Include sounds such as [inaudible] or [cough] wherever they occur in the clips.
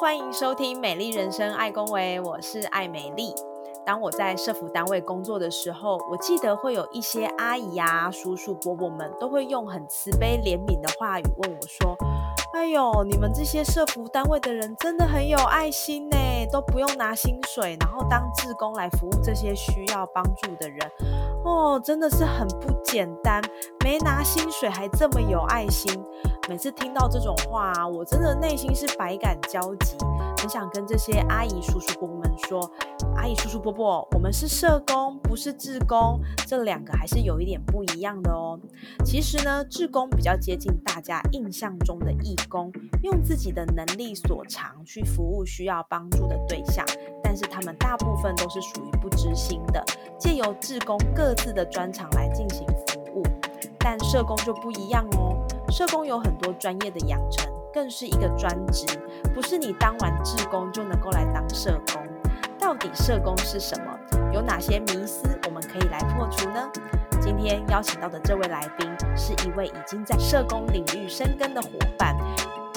欢迎收听《美丽人生爱公维》，我是爱美丽。当我在社服单位工作的时候，我记得会有一些阿姨呀、叔叔、伯伯们都会用很慈悲怜悯的话语问我说：“哎呦，你们这些社服单位的人真的很有爱心呢，都不用拿薪水，然后当志工来服务这些需要帮助的人，哦，真的是很不简单，没拿薪水还这么有爱心。”每次听到这种话，我真的内心是百感交集，很想跟这些阿姨、叔叔、伯伯们说：“阿姨、叔叔、伯伯，我们是社工，不是志工，这两个还是有一点不一样的哦。其实呢，志工比较接近大家印象中的义工，用自己的能力所长去服务需要帮助的对象，但是他们大部分都是属于不知心的，借由志工各自的专长来进行服务。但社工就不一样哦。”社工有很多专业的养成，更是一个专职，不是你当完志工就能够来当社工。到底社工是什么？有哪些迷思我们可以来破除呢？今天邀请到的这位来宾，是一位已经在社工领域深耕的伙伴。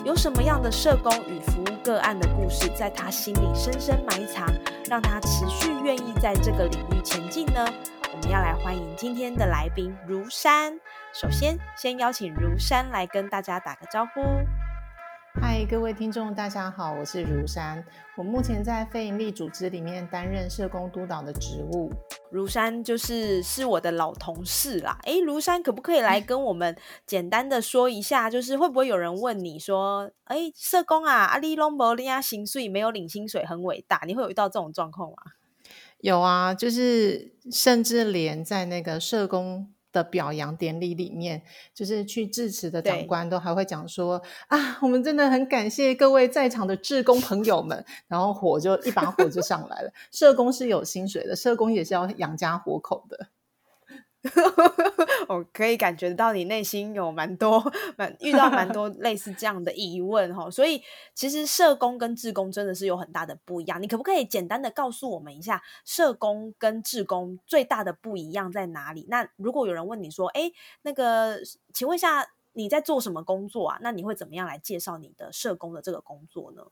有什么样的社工与服务个案的故事，在他心里深深埋藏，让他持续愿意在这个领域前进呢？我们要来欢迎今天的来宾如山。首先，先邀请如山来跟大家打个招呼。嗨，各位听众，大家好，我是如山。我目前在非营利组织里面担任社工督导的职务。如山就是是我的老同事啦。诶，如山可不可以来跟我们简单的说一下，就是会不会有人问你说，诶，社工啊，阿里隆博利亚薪水没有领薪水很伟大，你会有遇到这种状况吗？有啊，就是甚至连在那个社工。的表扬典礼里面，就是去致辞的长官都还会讲说啊，我们真的很感谢各位在场的志工朋友们，然后火就一把火就上来了。社工是有薪水的，社工也是要养家活口的。可以感觉到你内心有蛮多、蛮遇到蛮多类似这样的疑问哈，所以其实社工跟志工真的是有很大的不一样。你可不可以简单的告诉我们一下，社工跟志工最大的不一样在哪里？那如果有人问你说，哎，那个，请问一下你在做什么工作啊？那你会怎么样来介绍你的社工的这个工作呢？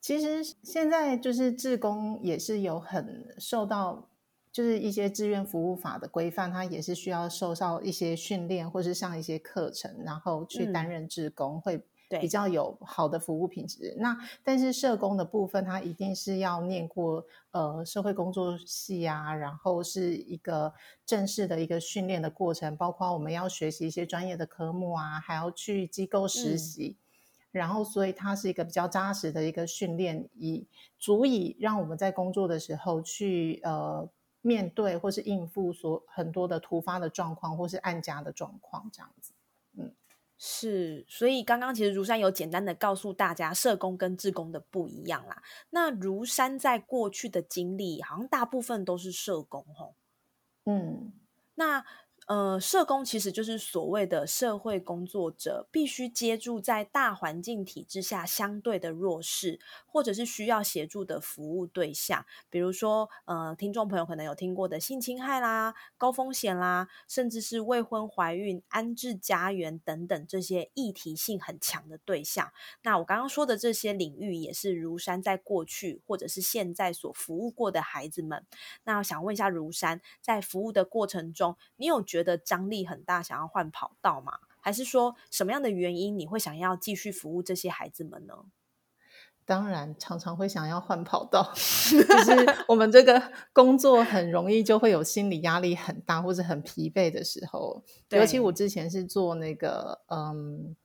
其实现在就是志工也是有很受到。就是一些志愿服务法的规范，它也是需要受到一些训练，或是上一些课程，然后去担任志工，会比较有好的服务品质。那但是社工的部分，它一定是要念过呃社会工作系啊，然后是一个正式的一个训练的过程，包括我们要学习一些专业的科目啊，还要去机构实习，然后所以它是一个比较扎实的一个训练，以足以让我们在工作的时候去呃。面对或是应付所很多的突发的状况，或是案家的状况，这样子，嗯，是。所以刚刚其实如山有简单的告诉大家，社工跟志工的不一样啦。那如山在过去的经历，好像大部分都是社工，吼，嗯，那。呃，社工其实就是所谓的社会工作者，必须接住在大环境体制下相对的弱势，或者是需要协助的服务对象。比如说，呃，听众朋友可能有听过的性侵害啦、高风险啦，甚至是未婚怀孕、安置家园等等这些议题性很强的对象。那我刚刚说的这些领域，也是如山在过去或者是现在所服务过的孩子们。那我想问一下，如山在服务的过程中，你有？觉得张力很大，想要换跑道吗？还是说什么样的原因你会想要继续服务这些孩子们呢？当然，常常会想要换跑道，[laughs] 就是我们这个工作很容易就会有心理压力很大或者很疲惫的时候。尤其我之前是做那个嗯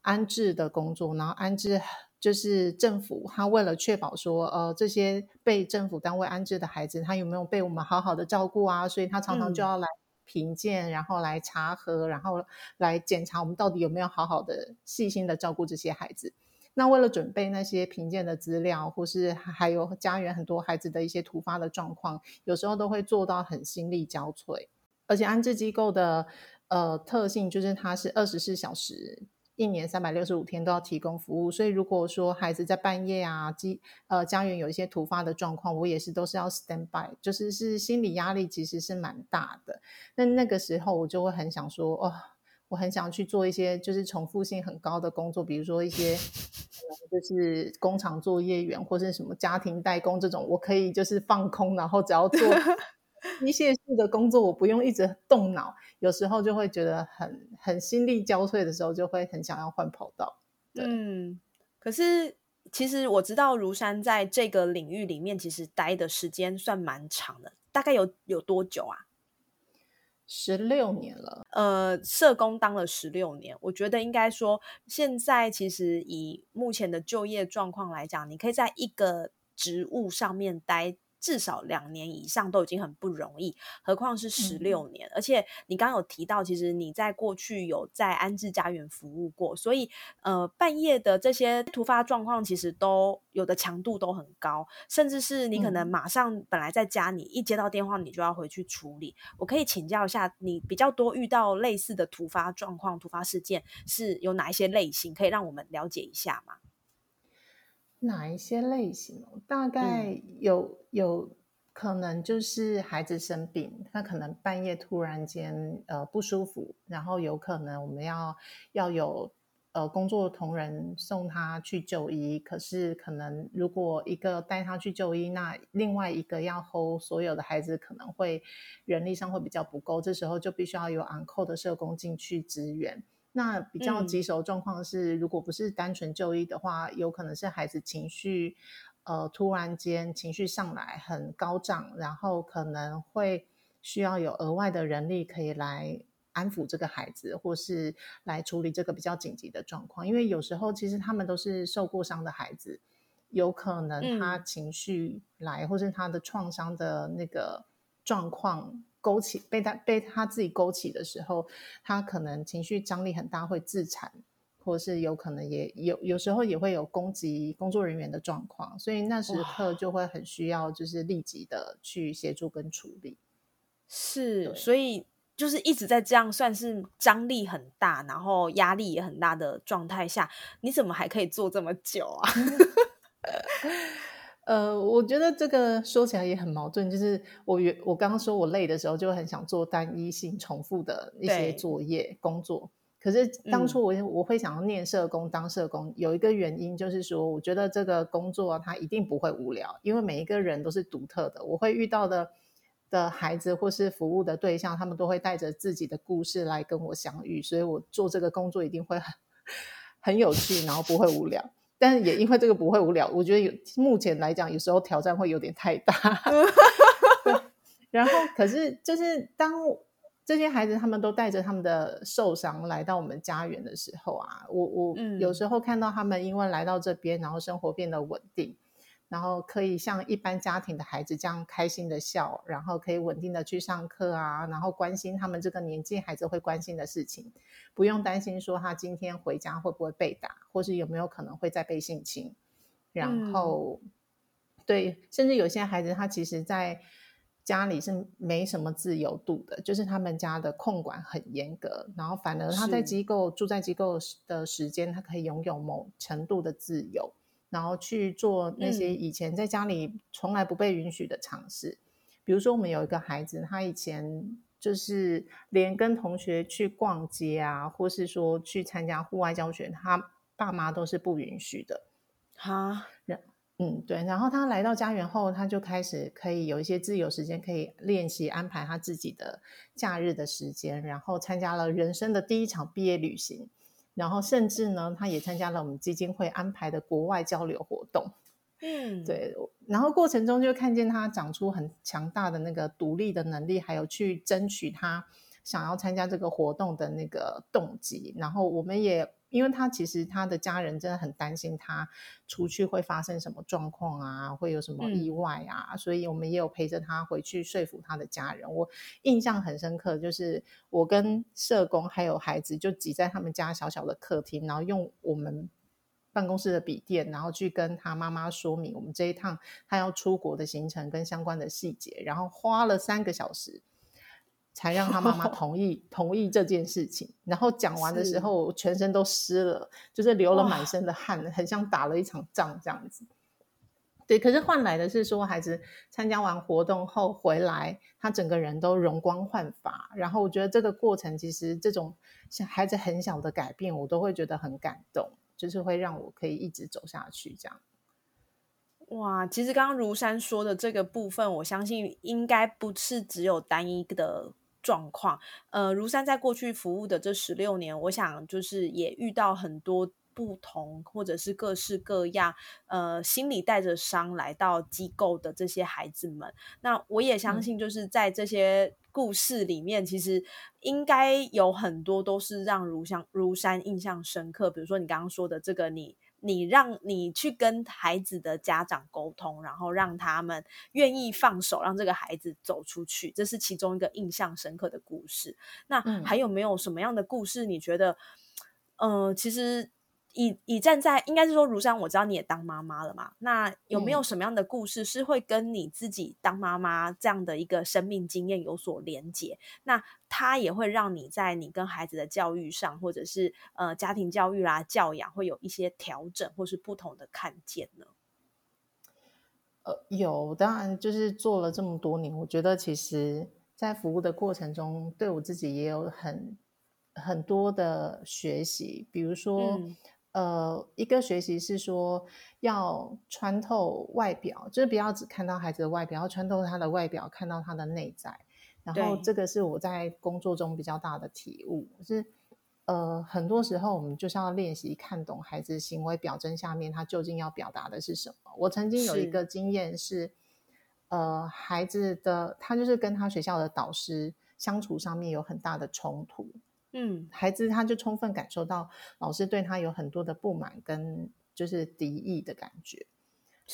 安置的工作，然后安置就是政府他为了确保说呃这些被政府单位安置的孩子他有没有被我们好好的照顾啊，所以他常常就要来。评鉴，然后来查核，然后来检查我们到底有没有好好的、细心的照顾这些孩子。那为了准备那些评鉴的资料，或是还有家园很多孩子的一些突发的状况，有时候都会做到很心力交瘁。而且安置机构的呃特性就是它是二十四小时。一年三百六十五天都要提供服务，所以如果说孩子在半夜啊，机呃家园有一些突发的状况，我也是都是要 stand by，就是是心理压力其实是蛮大的。那那个时候我就会很想说，哦，我很想去做一些就是重复性很高的工作，比如说一些就是工厂作业员或者什么家庭代工这种，我可以就是放空，然后只要做。机械式的工作，我不用一直动脑，有时候就会觉得很很心力交瘁的时候，就会很想要换跑道。嗯，可是其实我知道如山在这个领域里面，其实待的时间算蛮长的，大概有有多久啊？十六年了。呃，社工当了十六年，我觉得应该说，现在其实以目前的就业状况来讲，你可以在一个职务上面待。至少两年以上都已经很不容易，何况是十六年。而且你刚刚有提到，其实你在过去有在安置家园服务过，所以呃，半夜的这些突发状况，其实都有的强度都很高，甚至是你可能马上本来在家，你一接到电话，你就要回去处理。我可以请教一下，你比较多遇到类似的突发状况、突发事件是有哪一些类型，可以让我们了解一下吗？哪一些类型？大概有有可能就是孩子生病，他可能半夜突然间呃不舒服，然后有可能我们要要有呃工作同仁送他去就医。可是可能如果一个带他去就医，那另外一个要 hold 所有的孩子，可能会人力上会比较不够，这时候就必须要有 uncle 的社工进去支援。那比较棘手状况是，如果不是单纯就医的话，有可能是孩子情绪，呃，突然间情绪上来很高涨，然后可能会需要有额外的人力可以来安抚这个孩子，或是来处理这个比较紧急的状况。因为有时候其实他们都是受过伤的孩子，有可能他情绪来，或是他的创伤的那个状况。勾起被他被他自己勾起的时候，他可能情绪张力很大，会自残，或是有可能也有有时候也会有攻击工作人员的状况，所以那时刻就会很需要就是立即的去协助跟处理。是，所以就是一直在这样算是张力很大，然后压力也很大的状态下，你怎么还可以做这么久啊？[laughs] 呃，我觉得这个说起来也很矛盾，就是我原我刚刚说我累的时候，就很想做单一性、重复的一些作业工作。可是当初我我会想要念社工、当社工，有一个原因就是说，我觉得这个工作它一定不会无聊，因为每一个人都是独特的。我会遇到的的孩子或是服务的对象，他们都会带着自己的故事来跟我相遇，所以我做这个工作一定会很 [laughs] 很有趣，然后不会无聊。但是也因为这个不会无聊，我觉得有目前来讲，有时候挑战会有点太大。[laughs] 然后，可是就是当这些孩子他们都带着他们的受伤来到我们家园的时候啊，我我有时候看到他们因为来到这边，然后生活变得稳定。然后可以像一般家庭的孩子这样开心的笑，然后可以稳定的去上课啊，然后关心他们这个年纪孩子会关心的事情，不用担心说他今天回家会不会被打，或是有没有可能会再被性侵。然后，对，甚至有些孩子他其实在家里是没什么自由度的，就是他们家的控管很严格，然后反而他在机构住在机构的时间，他可以拥有某程度的自由。然后去做那些以前在家里从来不被允许的尝试，比如说我们有一个孩子，他以前就是连跟同学去逛街啊，或是说去参加户外教学，他爸妈都是不允许的。哈，嗯，对。然后他来到家园后，他就开始可以有一些自由时间，可以练习安排他自己的假日的时间，然后参加了人生的第一场毕业旅行。然后甚至呢，他也参加了我们基金会安排的国外交流活动。嗯，对。然后过程中就看见他长出很强大的那个独立的能力，还有去争取他想要参加这个活动的那个动机。然后我们也。因为他其实他的家人真的很担心他出去会发生什么状况啊，会有什么意外啊，所以我们也有陪着他回去说服他的家人。我印象很深刻，就是我跟社工还有孩子就挤在他们家小小的客厅，然后用我们办公室的笔电，然后去跟他妈妈说明我们这一趟他要出国的行程跟相关的细节，然后花了三个小时才让他妈妈 [laughs] 同意同意这件事情。然后讲完的时候，我全身都湿了，就是流了满身的汗，很像打了一场仗这样子。对，可是换来的是说，孩子参加完活动后回来，他整个人都容光焕发。然后我觉得这个过程，其实这种像孩子很小的改变，我都会觉得很感动，就是会让我可以一直走下去这样。哇，其实刚刚如山说的这个部分，我相信应该不是只有单一的状况。呃，如山在过去服务的这十六年，我想就是也遇到很多。不同，或者是各式各样，呃，心里带着伤来到机构的这些孩子们，那我也相信，就是在这些故事里面，其实应该有很多都是让如香如山印象深刻。比如说你刚刚说的这个，你你让你去跟孩子的家长沟通，然后让他们愿意放手，让这个孩子走出去，这是其中一个印象深刻的故事。那还有没有什么样的故事？你觉得，呃，其实。以以站在应该是说，如山，我知道你也当妈妈了嘛？那有没有什么样的故事是会跟你自己当妈妈这样的一个生命经验有所连结？那它也会让你在你跟孩子的教育上，或者是呃家庭教育啦、教养，会有一些调整，或是不同的看见呢？呃，有，当然就是做了这么多年，我觉得其实在服务的过程中，对我自己也有很很多的学习，比如说。呃，一个学习是说要穿透外表，就是不要只看到孩子的外表，要穿透他的外表，看到他的内在。然后这个是我在工作中比较大的体悟，是呃，很多时候我们就是要练习看懂孩子行为表征下面他究竟要表达的是什么。我曾经有一个经验是，呃，孩子的他就是跟他学校的导师相处上面有很大的冲突。嗯，孩子他就充分感受到老师对他有很多的不满跟就是敌意的感觉，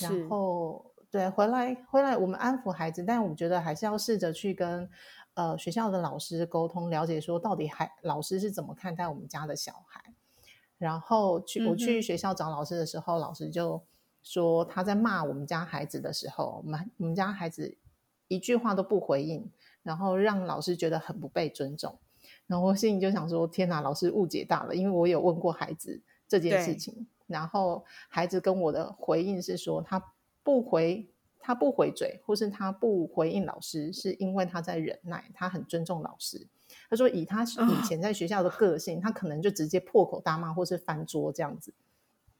然后对回来回来我们安抚孩子，但我觉得还是要试着去跟呃学校的老师沟通，了解说到底还老师是怎么看待我们家的小孩。然后去我去学校找老师的时候，老师就说他在骂我们家孩子的时候，我们我们家孩子一句话都不回应，然后让老师觉得很不被尊重。然后我心里就想说：“天哪，老师误解大了。”因为我有问过孩子这件事情，然后孩子跟我的回应是说：“他不回，他不回嘴，或是他不回应老师，是因为他在忍耐，他很尊重老师。”他说：“以他以前在学校的个性，他可能就直接破口大骂，或是翻桌这样子。”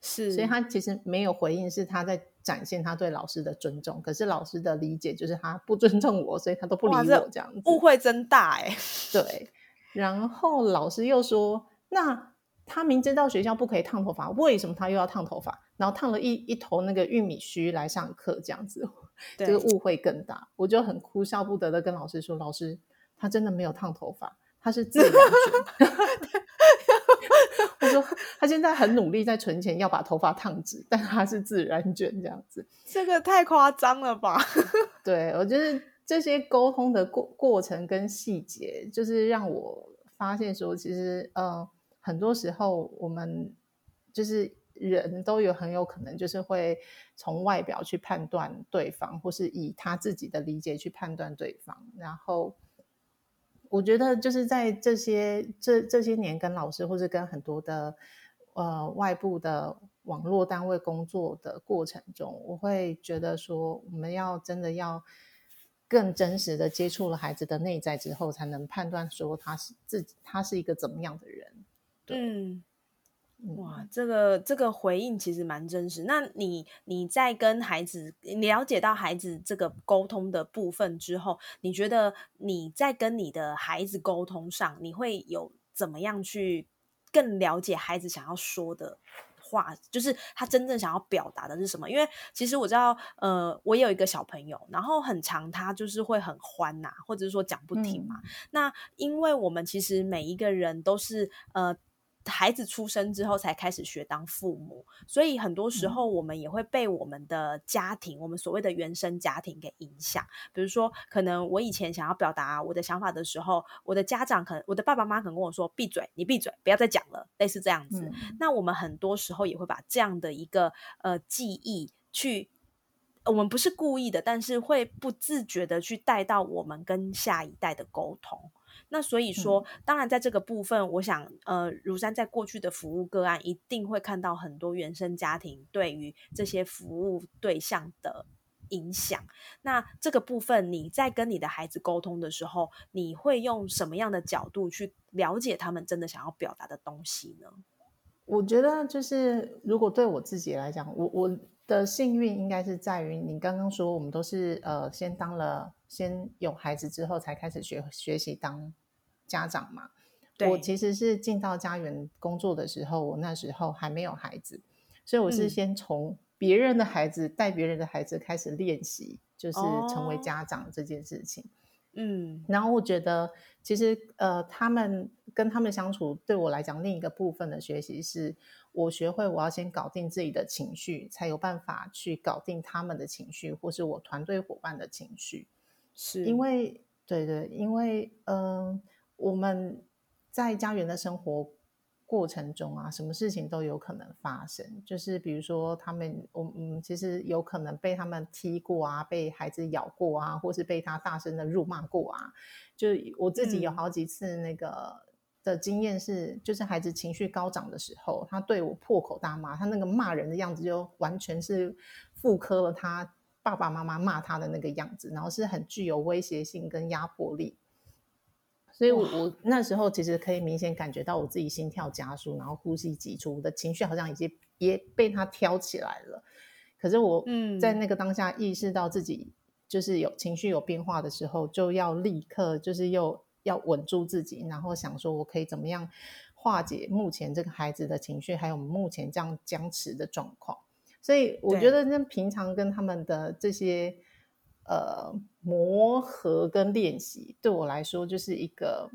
是，所以他其实没有回应，是他在展现他对老师的尊重。可是老师的理解就是他不尊重我，所以他都不理我这样子。误会真大哎，对。然后老师又说：“那他明知道学校不可以烫头发，为什么他又要烫头发？然后烫了一一头那个玉米须来上课，这样子，[laughs] 这个误会更大。”我就很哭笑不得的跟老师说：“老师，他真的没有烫头发，他是自然卷。[laughs] ”我说：“他现在很努力在存钱要把头发烫直，但他是自然卷这样子。”这个太夸张了吧？[laughs] 对我就是。这些沟通的过过程跟细节，就是让我发现说，其实呃，很多时候我们就是人都有很有可能就是会从外表去判断对方，或是以他自己的理解去判断对方。然后我觉得就是在这些这这些年跟老师或者跟很多的呃外部的网络单位工作的过程中，我会觉得说，我们要真的要。更真实的接触了孩子的内在之后，才能判断说他是自己，他是一个怎么样的人。嗯，哇，这个这个回应其实蛮真实。那你你在跟孩子了解到孩子这个沟通的部分之后，你觉得你在跟你的孩子沟通上，你会有怎么样去更了解孩子想要说的？话就是他真正想要表达的是什么？因为其实我知道，呃，我有一个小朋友，然后很长，他就是会很欢呐，或者是说讲不停嘛。那因为我们其实每一个人都是呃。孩子出生之后才开始学当父母，所以很多时候我们也会被我们的家庭，我们所谓的原生家庭给影响。比如说，可能我以前想要表达我的想法的时候，我的家长可能我的爸爸妈妈可能跟我说：“闭嘴，你闭嘴，不要再讲了。”类似这样子。那我们很多时候也会把这样的一个呃记忆去。我们不是故意的，但是会不自觉的去带到我们跟下一代的沟通。那所以说，当然在这个部分，我想，呃，如山在过去的服务个案，一定会看到很多原生家庭对于这些服务对象的影响。那这个部分，你在跟你的孩子沟通的时候，你会用什么样的角度去了解他们真的想要表达的东西呢？我觉得，就是如果对我自己来讲，我我。的幸运应该是在于你刚刚说，我们都是呃先当了先有孩子之后才开始学学习当家长嘛。我其实是进到家园工作的时候，我那时候还没有孩子，所以我是先从别人的孩子带别人的孩子开始练习，就是成为家长这件事情。嗯，然后我觉得其实呃，他们跟他们相处，对我来讲，另一个部分的学习是。我学会，我要先搞定自己的情绪，才有办法去搞定他们的情绪，或是我团队伙伴的情绪。是因为，对对，因为，嗯，我们在家园的生活过程中啊，什么事情都有可能发生。就是比如说，他们，我嗯，其实有可能被他们踢过啊，被孩子咬过啊，或是被他大声的辱骂过啊。就我自己有好几次那个。的经验是，就是孩子情绪高涨的时候，他对我破口大骂，他那个骂人的样子就完全是复刻了他爸爸妈妈骂他的那个样子，然后是很具有威胁性跟压迫力。所以，我我那时候其实可以明显感觉到我自己心跳加速，然后呼吸急促，我的情绪好像已经也被他挑起来了。可是我在那个当下意识到自己就是有情绪有变化的时候，就要立刻就是又。要稳住自己，然后想说，我可以怎么样化解目前这个孩子的情绪，还有目前这样僵持的状况。所以我觉得，那平常跟他们的这些呃磨合跟练习，对我来说就是一个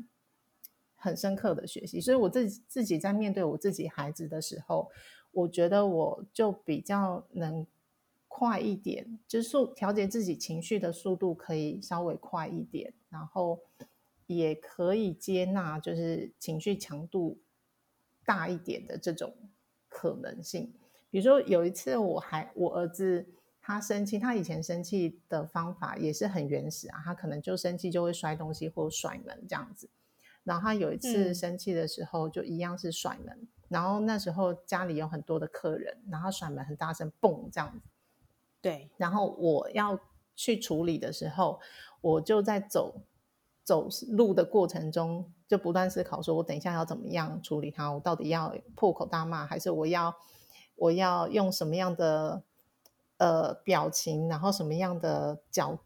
很深刻的学习。所以我自己自己在面对我自己孩子的时候，我觉得我就比较能快一点，就是速调节自己情绪的速度可以稍微快一点，然后。也可以接纳，就是情绪强度大一点的这种可能性。比如说，有一次我还我儿子他生气，他以前生气的方法也是很原始啊，他可能就生气就会摔东西或甩门这样子。然后他有一次生气的时候，就一样是甩门。然后那时候家里有很多的客人，然后甩门很大声，嘣这样子。对。然后我要去处理的时候，我就在走。走路的过程中，就不断思考：说我等一下要怎么样处理他？我到底要破口大骂，还是我要我要用什么样的呃表情，然后什么样的角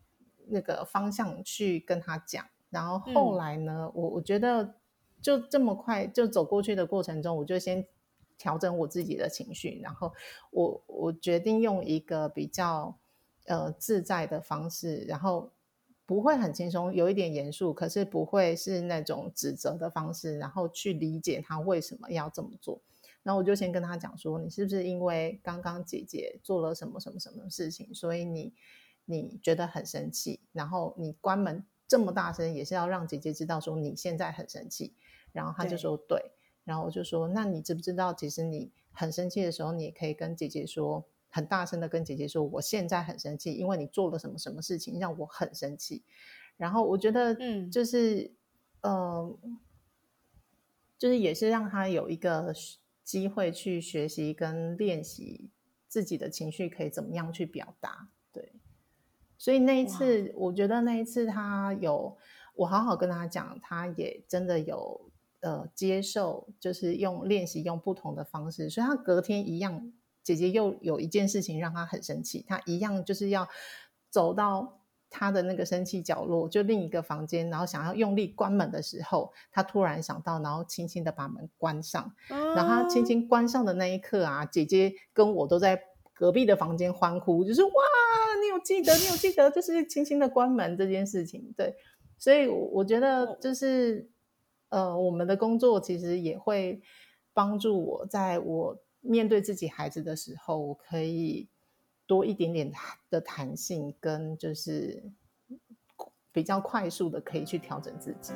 那个方向去跟他讲？然后后来呢，我我觉得就这么快就走过去的过程中，我就先调整我自己的情绪，然后我我决定用一个比较呃自在的方式，然后。不会很轻松，有一点严肃，可是不会是那种指责的方式，然后去理解他为什么要这么做。然后我就先跟他讲说：“你是不是因为刚刚姐姐做了什么什么什么事情，所以你你觉得很生气？然后你关门这么大声，也是要让姐姐知道说你现在很生气。”然后他就说：“对。”然后我就说：“那你知不知道，其实你很生气的时候，你也可以跟姐姐说。”很大声的跟姐姐说：“我现在很生气，因为你做了什么什么事情让我很生气。”然后我觉得，嗯，就是，嗯，就是也是让他有一个机会去学习跟练习自己的情绪可以怎么样去表达。对，所以那一次，我觉得那一次他有我好好跟他讲，他也真的有呃接受，就是用练习用不同的方式，所以他隔天一样。姐姐又有一件事情让她很生气，她一样就是要走到她的那个生气角落，就另一个房间，然后想要用力关门的时候，她突然想到，然后轻轻的把门关上。然后她轻轻关上的那一刻啊，姐姐跟我都在隔壁的房间欢呼，就是哇，你有记得，你有记得，就是轻轻的关门这件事情。对，所以我觉得就是呃，我们的工作其实也会。帮助我在我面对自己孩子的时候，我可以多一点点的弹性，跟就是比较快速的可以去调整自己。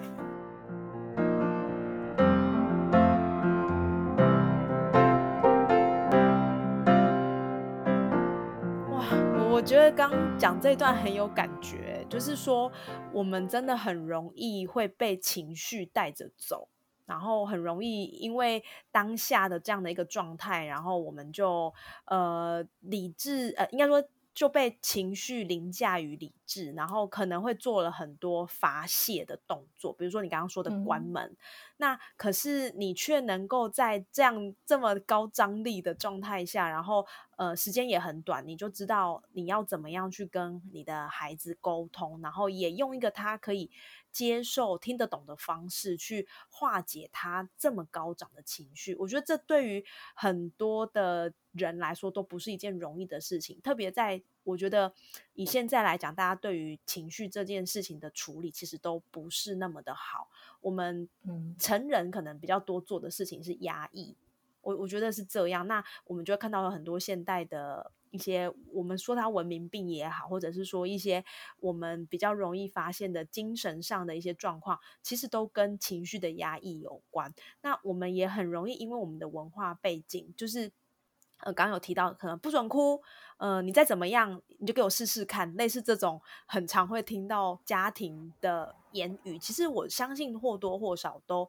哇我觉得刚讲这段很有感觉，就是说我们真的很容易会被情绪带着走，然后很容易因为当下的这样的一个状态，然后我们就呃理智呃应该说。就被情绪凌驾于理智，然后可能会做了很多发泄的动作，比如说你刚刚说的关门。那可是你却能够在这样这么高张力的状态下，然后呃时间也很短，你就知道你要怎么样去跟你的孩子沟通，然后也用一个他可以接受、听得懂的方式去化解他这么高涨的情绪。我觉得这对于很多的。人来说都不是一件容易的事情，特别在我觉得以现在来讲，大家对于情绪这件事情的处理其实都不是那么的好。我们成人可能比较多做的事情是压抑，我我觉得是这样。那我们就会看到了很多现代的一些，我们说它文明病也好，或者是说一些我们比较容易发现的精神上的一些状况，其实都跟情绪的压抑有关。那我们也很容易因为我们的文化背景，就是。呃，刚刚有提到可能不准哭，呃，你再怎么样，你就给我试试看，类似这种很常会听到家庭的言语，其实我相信或多或少都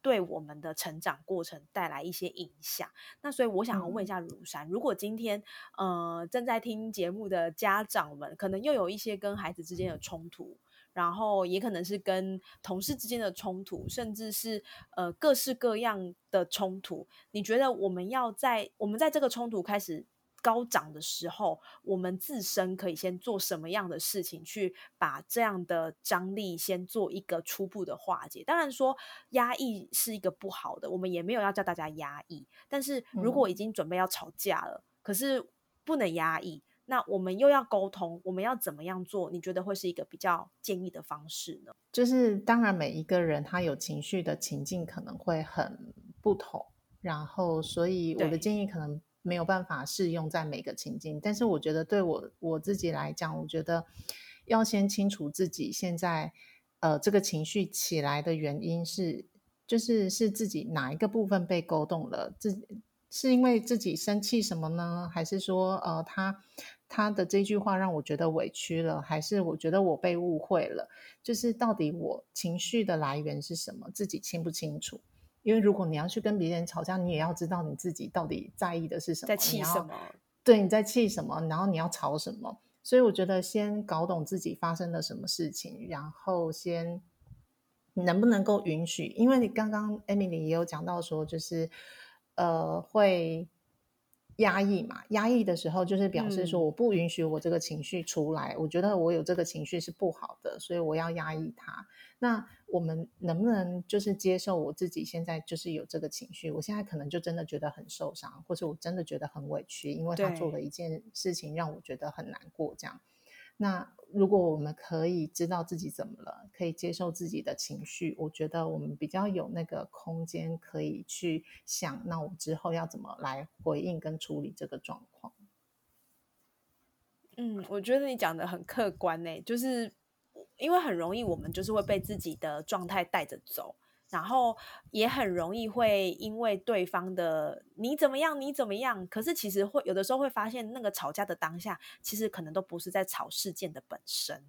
对我们的成长过程带来一些影响。那所以我想要问一下如山，如果今天呃正在听节目的家长们，可能又有一些跟孩子之间的冲突。然后也可能是跟同事之间的冲突，甚至是呃各式各样的冲突。你觉得我们要在我们在这个冲突开始高涨的时候，我们自身可以先做什么样的事情，去把这样的张力先做一个初步的化解？当然说压抑是一个不好的，我们也没有要叫大家压抑。但是如果已经准备要吵架了，可是不能压抑。那我们又要沟通，我们要怎么样做？你觉得会是一个比较建议的方式呢？就是当然，每一个人他有情绪的情境可能会很不同，然后所以我的建议可能没有办法适用在每个情境。但是我觉得对我我自己来讲，我觉得要先清楚自己现在呃这个情绪起来的原因是，就是是自己哪一个部分被勾动了自。是因为自己生气什么呢？还是说，呃，他他的这句话让我觉得委屈了？还是我觉得我被误会了？就是到底我情绪的来源是什么？自己清不清楚？因为如果你要去跟别人吵架，你也要知道你自己到底在意的是什么，在气什么？对，你在气什么？然后你要吵什么？所以我觉得先搞懂自己发生了什么事情，然后先能不能够允许？因为你刚刚 Emily 也有讲到说，就是。呃，会压抑嘛？压抑的时候，就是表示说我不允许我这个情绪出来。我觉得我有这个情绪是不好的，所以我要压抑它。那我们能不能就是接受我自己现在就是有这个情绪？我现在可能就真的觉得很受伤，或者我真的觉得很委屈，因为他做了一件事情让我觉得很难过，这样。那如果我们可以知道自己怎么了，可以接受自己的情绪，我觉得我们比较有那个空间可以去想，那我之后要怎么来回应跟处理这个状况。嗯，我觉得你讲的很客观呢，就是因为很容易我们就是会被自己的状态带着走。然后也很容易会因为对方的你怎么样你怎么样，可是其实会有的时候会发现那个吵架的当下，其实可能都不是在吵事件的本身，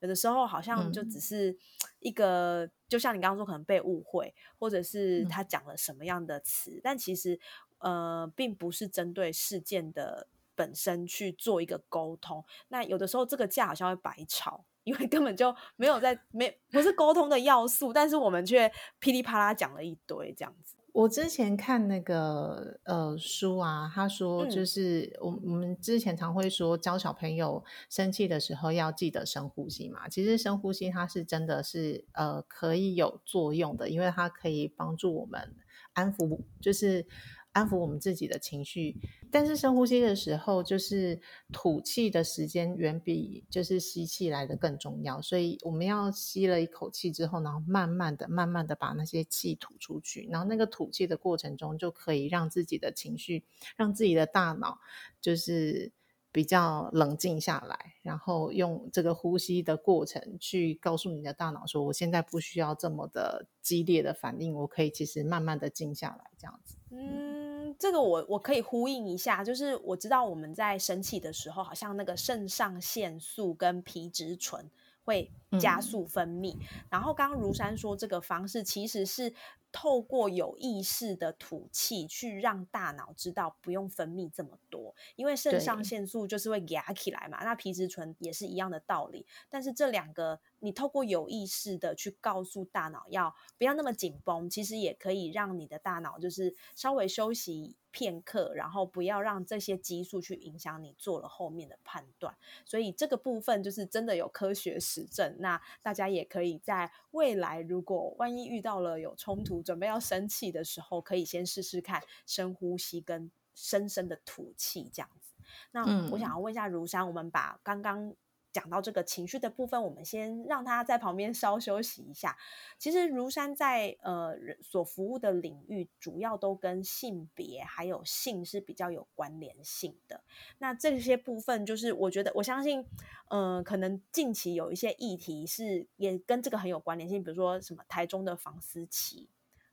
有的时候好像就只是一个，就像你刚刚说，可能被误会，或者是他讲了什么样的词，但其实呃并不是针对事件的本身去做一个沟通，那有的时候这个架好像会白吵。因为根本就没有在没不是沟通的要素，但是我们却噼里啪啦讲了一堆这样子。我之前看那个呃书啊，他说就是我我们之前常会说教小朋友生气的时候要记得深呼吸嘛。其实深呼吸它是真的是呃可以有作用的，因为它可以帮助我们安抚，就是安抚我们自己的情绪。但是深呼吸的时候，就是吐气的时间远比就是吸气来的更重要。所以我们要吸了一口气之后，然后慢慢的、慢慢的把那些气吐出去。然后那个吐气的过程中，就可以让自己的情绪、让自己的大脑就是。比较冷静下来，然后用这个呼吸的过程去告诉你的大脑说：“我现在不需要这么的激烈的反应，我可以其实慢慢的静下来，这样子。”嗯，这个我我可以呼应一下，就是我知道我们在生气的时候，好像那个肾上腺素跟皮质醇会加速分泌。然后刚刚如山说，这个方式其实是。透过有意识的吐气，去让大脑知道不用分泌这么多，因为肾上腺素就是会压起来嘛。那皮质醇也是一样的道理，但是这两个。你透过有意识的去告诉大脑要不要那么紧绷，其实也可以让你的大脑就是稍微休息片刻，然后不要让这些激素去影响你做了后面的判断。所以这个部分就是真的有科学实证。那大家也可以在未来，如果万一遇到了有冲突，准备要生气的时候，可以先试试看深呼吸跟深深的吐气这样子。那我想要问一下如山，我们把刚刚。讲到这个情绪的部分，我们先让他在旁边稍休息一下。其实如山在呃所服务的领域，主要都跟性别还有性是比较有关联性的。那这些部分，就是我觉得我相信，呃，可能近期有一些议题是也跟这个很有关联性，比如说什么台中的房思琪。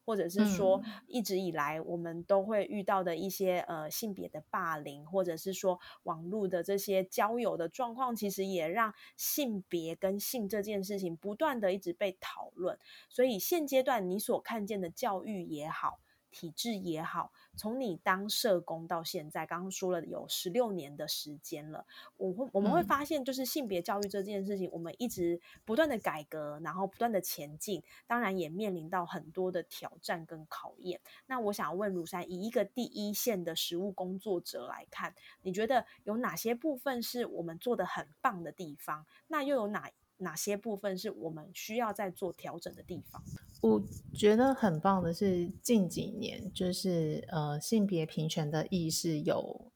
或者是说，一直以来我们都会遇到的一些呃性别的霸凌，或者是说网络的这些交友的状况，其实也让性别跟性这件事情不断的一直被讨论。所以现阶段你所看见的教育也好。体制也好，从你当社工到现在，刚刚说了有十六年的时间了，我会我们会发现，就是性别教育这件事情，我们一直不断的改革，然后不断的前进，当然也面临到很多的挑战跟考验。那我想问如山，以一个第一线的实务工作者来看，你觉得有哪些部分是我们做的很棒的地方？那又有哪哪些部分是我们需要再做调整的地方？我觉得很棒的是，近几年就是呃性别平权的意识有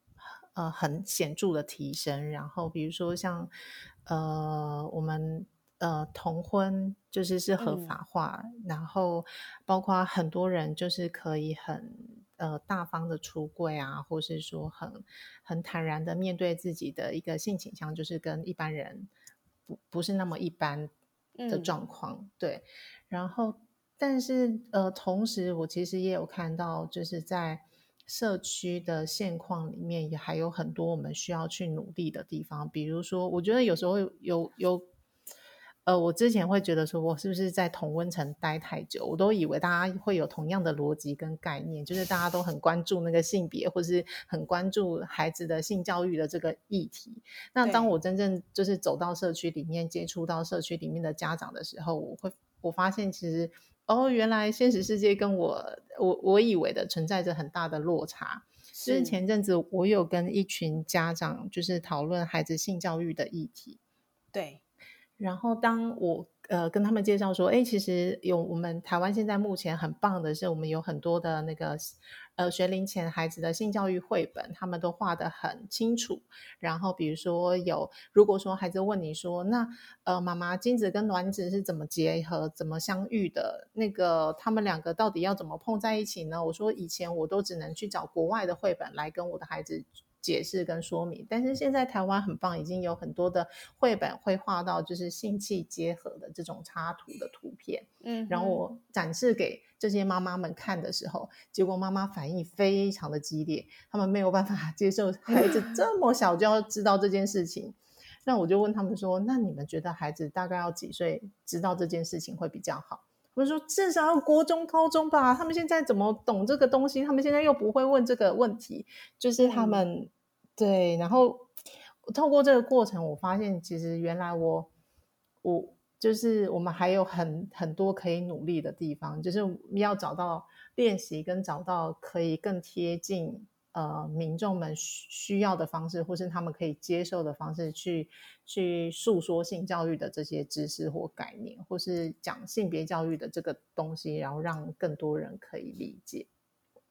呃很显著的提升。然后比如说像呃我们呃同婚就是是合法化，然后包括很多人就是可以很呃大方的出柜啊，或是说很很坦然的面对自己的一个性倾向，就是跟一般人不不是那么一般的状况。对，然后。但是，呃，同时我其实也有看到，就是在社区的现况里面，也还有很多我们需要去努力的地方。比如说，我觉得有时候有有，呃，我之前会觉得说，我是不是在同温层待太久？我都以为大家会有同样的逻辑跟概念，就是大家都很关注那个性别，或是很关注孩子的性教育的这个议题。那当我真正就是走到社区里面，接触到社区里面的家长的时候，我会我发现其实。哦，原来现实世界跟我我我以为的存在着很大的落差。就是前阵子我有跟一群家长就是讨论孩子性教育的议题，对。然后当我呃跟他们介绍说，哎，其实有我们台湾现在目前很棒的是，我们有很多的那个。呃，学龄前孩子的性教育绘本，他们都画得很清楚。然后，比如说有，如果说孩子问你说，那呃，妈妈精子跟卵子是怎么结合、怎么相遇的？那个他们两个到底要怎么碰在一起呢？我说以前我都只能去找国外的绘本来跟我的孩子。解释跟说明，但是现在台湾很棒，已经有很多的绘本会画到就是性器结合的这种插图的图片，嗯，然后我展示给这些妈妈们看的时候，结果妈妈反应非常的激烈，他们没有办法 [laughs] 接受孩子 [laughs] 这么小就要知道这件事情。那我就问他们说，那你们觉得孩子大概要几岁知道这件事情会比较好？我说至少要国中、高中吧。他们现在怎么懂这个东西？他们现在又不会问这个问题，就是他们。对，然后透过这个过程，我发现其实原来我我就是我们还有很很多可以努力的地方，就是要找到练习跟找到可以更贴近呃民众们需需要的方式，或是他们可以接受的方式，去去诉说性教育的这些知识或概念，或是讲性别教育的这个东西，然后让更多人可以理解。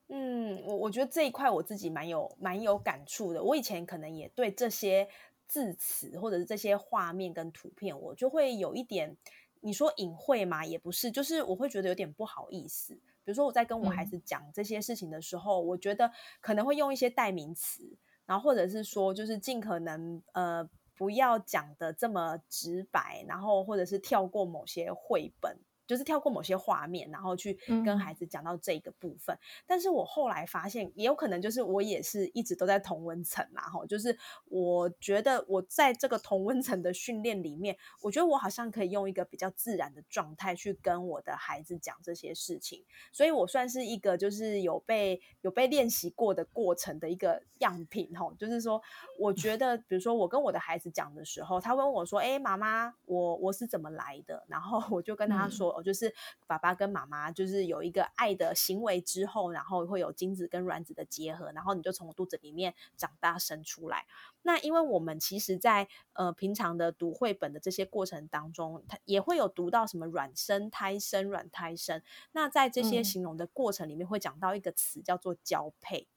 嗯，我我觉得这一块我自己蛮有蛮有感触的。我以前可能也对这些字词或者是这些画面跟图片，我就会有一点，你说隐晦嘛，也不是，就是我会觉得有点不好意思。比如说我在跟我孩子讲这些事情的时候，我觉得可能会用一些代名词，然后或者是说，就是尽可能呃不要讲的这么直白，然后或者是跳过某些绘本。就是跳过某些画面，然后去跟孩子讲到这个部分。但是我后来发现，也有可能就是我也是一直都在同温层嘛，哈。就是我觉得我在这个同温层的训练里面，我觉得我好像可以用一个比较自然的状态去跟我的孩子讲这些事情。所以我算是一个就是有被有被练习过的过程的一个样品，哈。就是说，我觉得比如说我跟我的孩子讲的时候，他问我说：“哎，妈妈，我我是怎么来的？”然后我就跟他说。就是爸爸跟妈妈就是有一个爱的行为之后，然后会有精子跟卵子的结合，然后你就从肚子里面长大生出来。那因为我们其实，在呃平常的读绘本的这些过程当中，它也会有读到什么卵生、胎生、卵胎生。那在这些形容的过程里面，会讲到一个词叫做交配。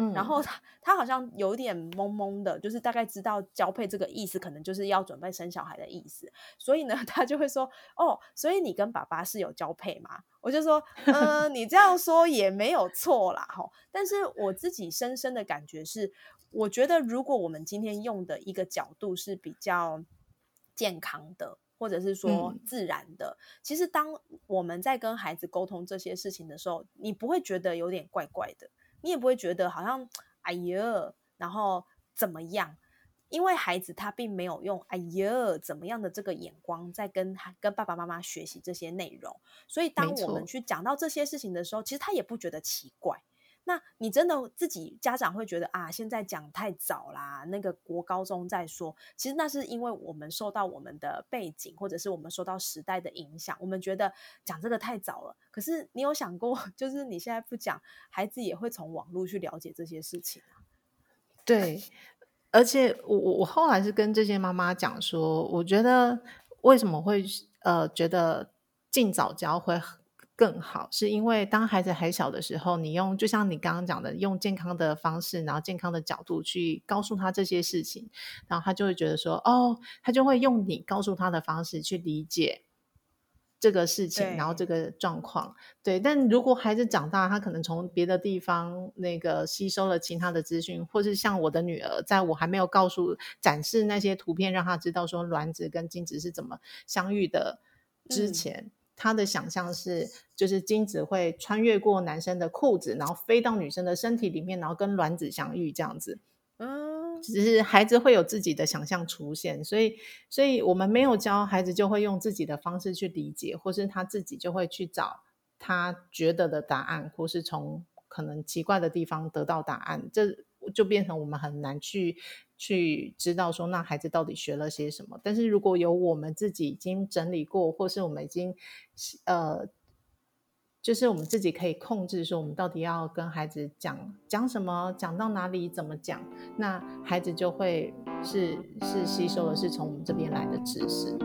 嗯，然后他他好像有点懵懵的，就是大概知道交配这个意思，可能就是要准备生小孩的意思。所以呢，[laughs] 他就会说：“哦，所以你跟爸爸是有交配吗？”我就说：“嗯，你这样说也没有错啦，哈。”但是我自己深深的感觉是，我觉得如果我们今天用的一个角度是比较健康的，或者是说自然的，其实当我们在跟孩子沟通这些事情的时候，你不会觉得有点怪怪的。你也不会觉得好像哎呀，然后怎么样？因为孩子他并没有用哎呀怎么样的这个眼光在跟跟爸爸妈妈学习这些内容，所以当我们去讲到这些事情的时候，其实他也不觉得奇怪。那你真的自己家长会觉得啊，现在讲太早啦，那个国高中再说。其实那是因为我们受到我们的背景，或者是我们受到时代的影响，我们觉得讲这个太早了。可是你有想过，[laughs] 就是你现在不讲，孩子也会从网络去了解这些事情啊？对，而且我我我后来是跟这些妈妈讲说，我觉得为什么会呃觉得尽早教会。更好，是因为当孩子还小的时候，你用就像你刚刚讲的，用健康的方式，然后健康的角度去告诉他这些事情，然后他就会觉得说，哦，他就会用你告诉他的方式去理解这个事情，然后这个状况。对，但如果孩子长大，他可能从别的地方那个吸收了其他的资讯，或是像我的女儿，在我还没有告诉展示那些图片，让他知道说卵子跟精子是怎么相遇的之前。他的想象是，就是精子会穿越过男生的裤子，然后飞到女生的身体里面，然后跟卵子相遇这样子。嗯，只是孩子会有自己的想象出现，所以，所以我们没有教孩子，就会用自己的方式去理解，或是他自己就会去找他觉得的答案，或是从可能奇怪的地方得到答案。这就变成我们很难去。去知道说那孩子到底学了些什么，但是如果有我们自己已经整理过，或是我们已经呃，就是我们自己可以控制说我们到底要跟孩子讲讲什么，讲到哪里，怎么讲，那孩子就会是是吸收的是从我们这边来的知识。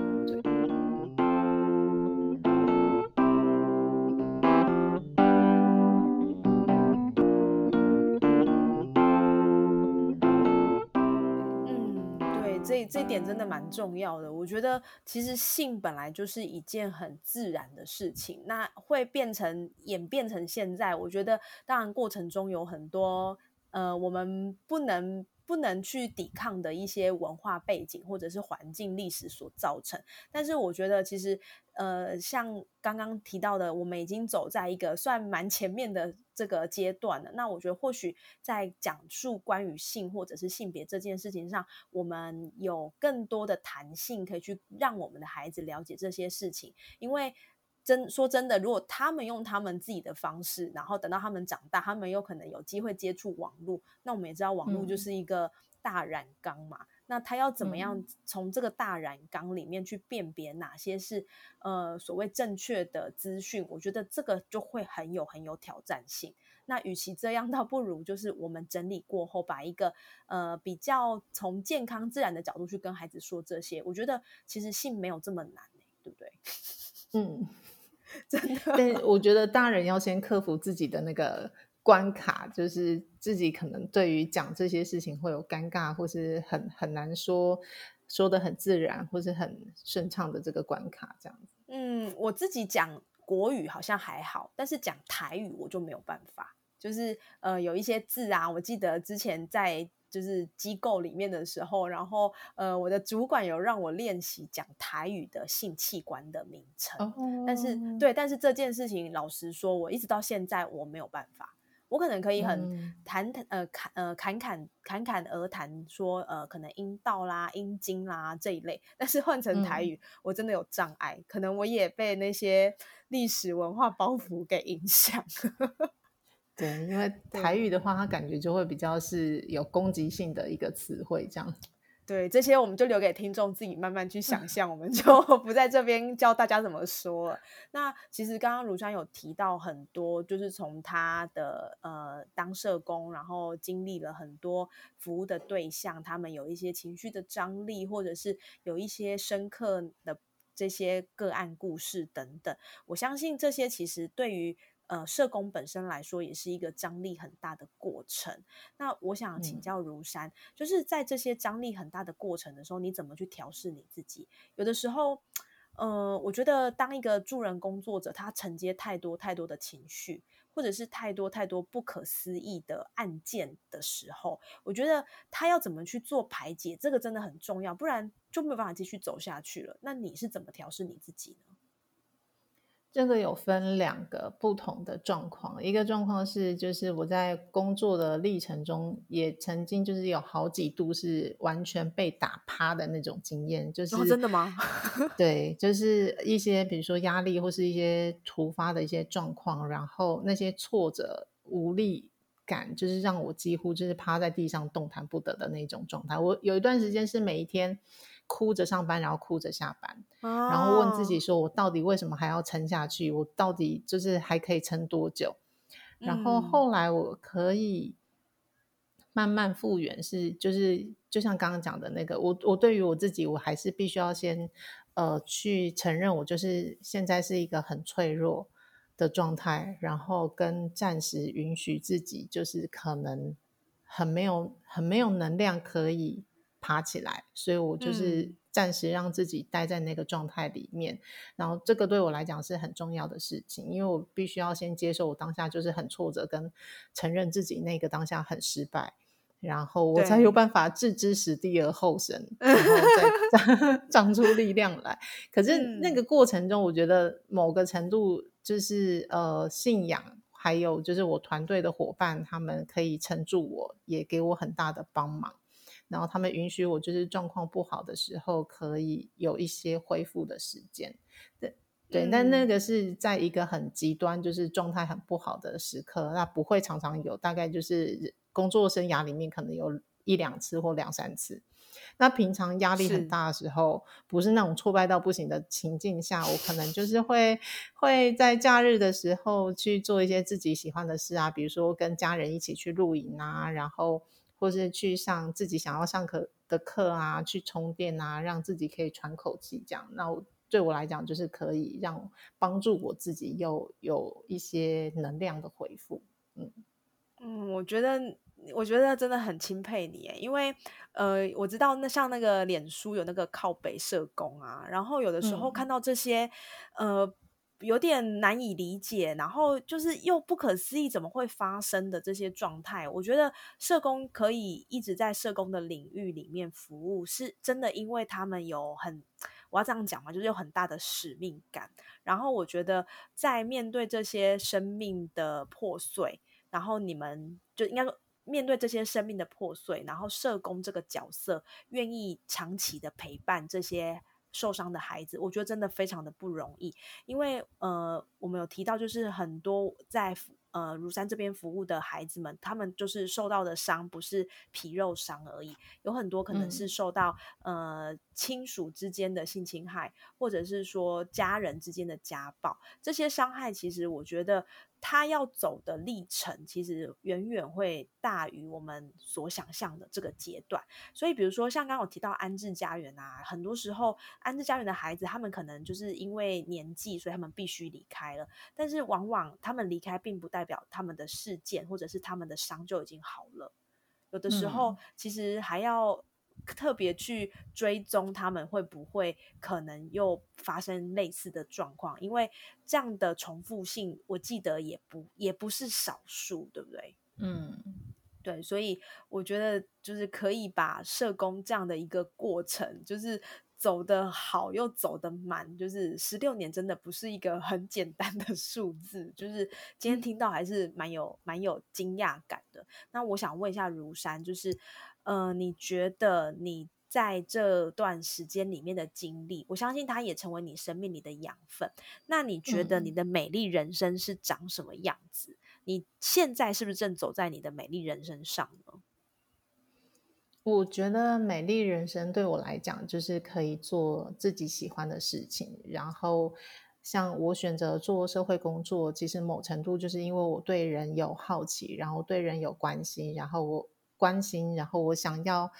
这一点真的蛮重要的。我觉得其实性本来就是一件很自然的事情，那会变成演变成现在，我觉得当然过程中有很多呃，我们不能。不能去抵抗的一些文化背景或者是环境历史所造成，但是我觉得其实呃，像刚刚提到的，我们已经走在一个算蛮前面的这个阶段了。那我觉得或许在讲述关于性或者是性别这件事情上，我们有更多的弹性，可以去让我们的孩子了解这些事情，因为。真说真的，如果他们用他们自己的方式，然后等到他们长大，他们有可能有机会接触网络。那我们也知道，网络就是一个大染缸嘛。那他要怎么样从这个大染缸里面去辨别哪些是呃所谓正确的资讯？我觉得这个就会很有很有挑战性。那与其这样，倒不如就是我们整理过后，把一个呃比较从健康自然的角度去跟孩子说这些。我觉得其实性没有这么难，对不对？[laughs] 嗯。真的，但我觉得大人要先克服自己的那个关卡，就是自己可能对于讲这些事情会有尴尬，或是很很难说说的很自然，或是很顺畅的这个关卡，这样子。嗯，我自己讲国语好像还好，但是讲台语我就没有办法。就是呃，有一些字啊，我记得之前在就是机构里面的时候，然后呃，我的主管有让我练习讲台语的性器官的名称，但是对，但是这件事情老实说，我一直到现在我没有办法。我可能可以很谈谈呃侃呃侃侃侃侃而谈说呃可能阴道啦阴茎啦这一类，但是换成台语我真的有障碍，可能我也被那些历史文化包袱给影响。[laughs] 对，因为台语的话，它感觉就会比较是有攻击性的一个词汇，这样。对，这些我们就留给听众自己慢慢去想象，我们就 [laughs] 不在这边教大家怎么说。那其实刚刚如山有提到很多，就是从他的呃当社工，然后经历了很多服务的对象，他们有一些情绪的张力，或者是有一些深刻的这些个案故事等等。我相信这些其实对于。呃，社工本身来说也是一个张力很大的过程。那我想请教如山，就是在这些张力很大的过程的时候，你怎么去调试你自己？有的时候，呃，我觉得当一个助人工作者，他承接太多太多的情绪，或者是太多太多不可思议的案件的时候，我觉得他要怎么去做排解，这个真的很重要，不然就没有办法继续走下去了。那你是怎么调试你自己呢？这个有分两个不同的状况，一个状况是，就是我在工作的历程中，也曾经就是有好几度是完全被打趴的那种经验，就是真的吗？[laughs] 对，就是一些比如说压力或是一些突发的一些状况，然后那些挫折无力感，就是让我几乎就是趴在地上动弹不得的那种状态。我有一段时间是每一天。哭着上班，然后哭着下班，然后问自己说：“我到底为什么还要撑下去？我到底就是还可以撑多久？”然后后来我可以慢慢复原，是就是就像刚刚讲的那个，我我对于我自己，我还是必须要先呃去承认，我就是现在是一个很脆弱的状态，然后跟暂时允许自己，就是可能很没有很没有能量可以。爬起来，所以我就是暂时让自己待在那个状态里面，然后这个对我来讲是很重要的事情，因为我必须要先接受我当下就是很挫折，跟承认自己那个当下很失败，然后我才有办法置之死地而后生，然后再 [laughs] 长出力量来。可是那个过程中，我觉得某个程度就是呃信仰，还有就是我团队的伙伴，他们可以撑住我，也给我很大的帮忙。然后他们允许我，就是状况不好的时候，可以有一些恢复的时间。对对，但那个是在一个很极端，就是状态很不好的时刻，那不会常常有，大概就是工作生涯里面可能有一两次或两三次。那平常压力很大的时候，不是那种挫败到不行的情境下，我可能就是会会在假日的时候去做一些自己喜欢的事啊，比如说跟家人一起去露营啊，然后。或是去上自己想要上课的课啊，去充电啊，让自己可以喘口气，这样。那对我来讲，就是可以让帮助我自己又有一些能量的回复。嗯嗯，我觉得我觉得真的很钦佩你，因为呃，我知道那像那个脸书有那个靠北社工啊，然后有的时候看到这些呃。有点难以理解，然后就是又不可思议，怎么会发生的这些状态？我觉得社工可以一直在社工的领域里面服务，是真的，因为他们有很，我要这样讲嘛，就是有很大的使命感。然后我觉得在面对这些生命的破碎，然后你们就应该说面对这些生命的破碎，然后社工这个角色愿意长期的陪伴这些。受伤的孩子，我觉得真的非常的不容易，因为呃，我们有提到，就是很多在呃如山这边服务的孩子们，他们就是受到的伤不是皮肉伤而已，有很多可能是受到呃亲属之间的性侵害，或者是说家人之间的家暴，这些伤害其实我觉得。他要走的历程其实远远会大于我们所想象的这个阶段。所以，比如说像刚刚我提到安置家园啊，很多时候安置家园的孩子，他们可能就是因为年纪，所以他们必须离开了。但是，往往他们离开，并不代表他们的事件或者是他们的伤就已经好了。有的时候，其实还要。特别去追踪他们会不会可能又发生类似的状况，因为这样的重复性，我记得也不也不是少数，对不对？嗯，对，所以我觉得就是可以把社工这样的一个过程，就是走得好又走得满，就是十六年真的不是一个很简单的数字，就是今天听到还是蛮有蛮有惊讶感的。那我想问一下如山，就是。呃，你觉得你在这段时间里面的经历，我相信它也成为你生命里的养分。那你觉得你的美丽人生是长什么样子？你现在是不是正走在你的美丽人生上呢？我觉得美丽人生对我来讲，就是可以做自己喜欢的事情。然后，像我选择做社会工作，其实某程度就是因为我对人有好奇，然后对人有关心，然后我。关心，然后我想要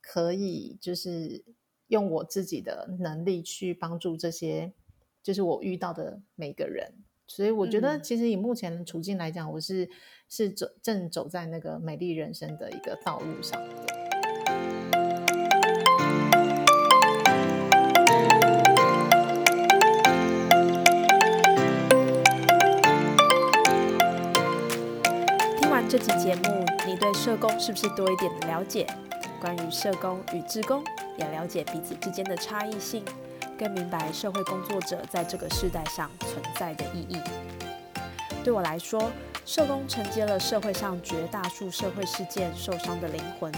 可以就是用我自己的能力去帮助这些，就是我遇到的每个人。所以我觉得，其实以目前的处境来讲，我是是走正走在那个美丽人生的一个道路上。这期节目。你对社工是不是多一点的了解？关于社工与职工，也了解彼此之间的差异性，更明白社会工作者在这个世代上存在的意义。对我来说，社工承接了社会上绝大数社会事件受伤的灵魂，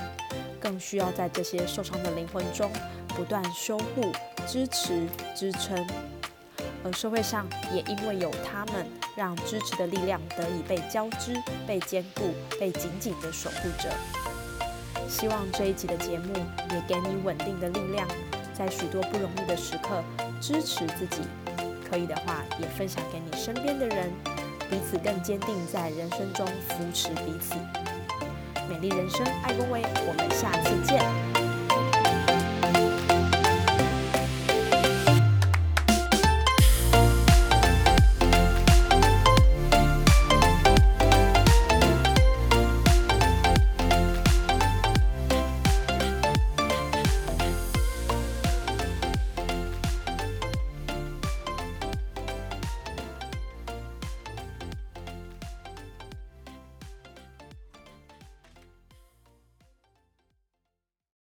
更需要在这些受伤的灵魂中不断修护、支持、支撑。而社会上也因为有他们，让支持的力量得以被交织、被兼顾、被紧紧的守护着。希望这一集的节目也给你稳定的力量，在许多不容易的时刻支持自己。可以的话，也分享给你身边的人，彼此更坚定在人生中扶持彼此。美丽人生，爱公维，我们下次见。